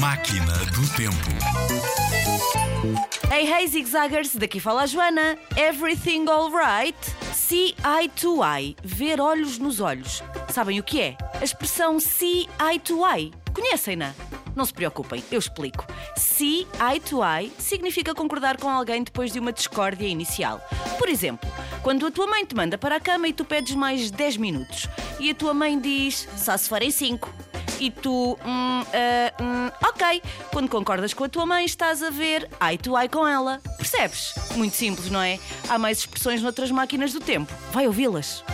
Máquina do Tempo. Hey, hey, zigzaggers, daqui fala a Joana. Everything alright? See eye to eye, ver olhos nos olhos. Sabem o que é? A expressão see eye to eye. Conhecem-na? Não se preocupem, eu explico. See eye to eye significa concordar com alguém depois de uma discórdia inicial. Por exemplo, quando a tua mãe te manda para a cama e tu pedes mais 10 minutos e a tua mãe diz só se forem 5 e tu, hum, ah, hum, ok. Quando concordas com a tua mãe, estás a ver eye to eye com ela. Percebes? Muito simples, não é? Há mais expressões noutras máquinas do tempo. Vai ouvi-las.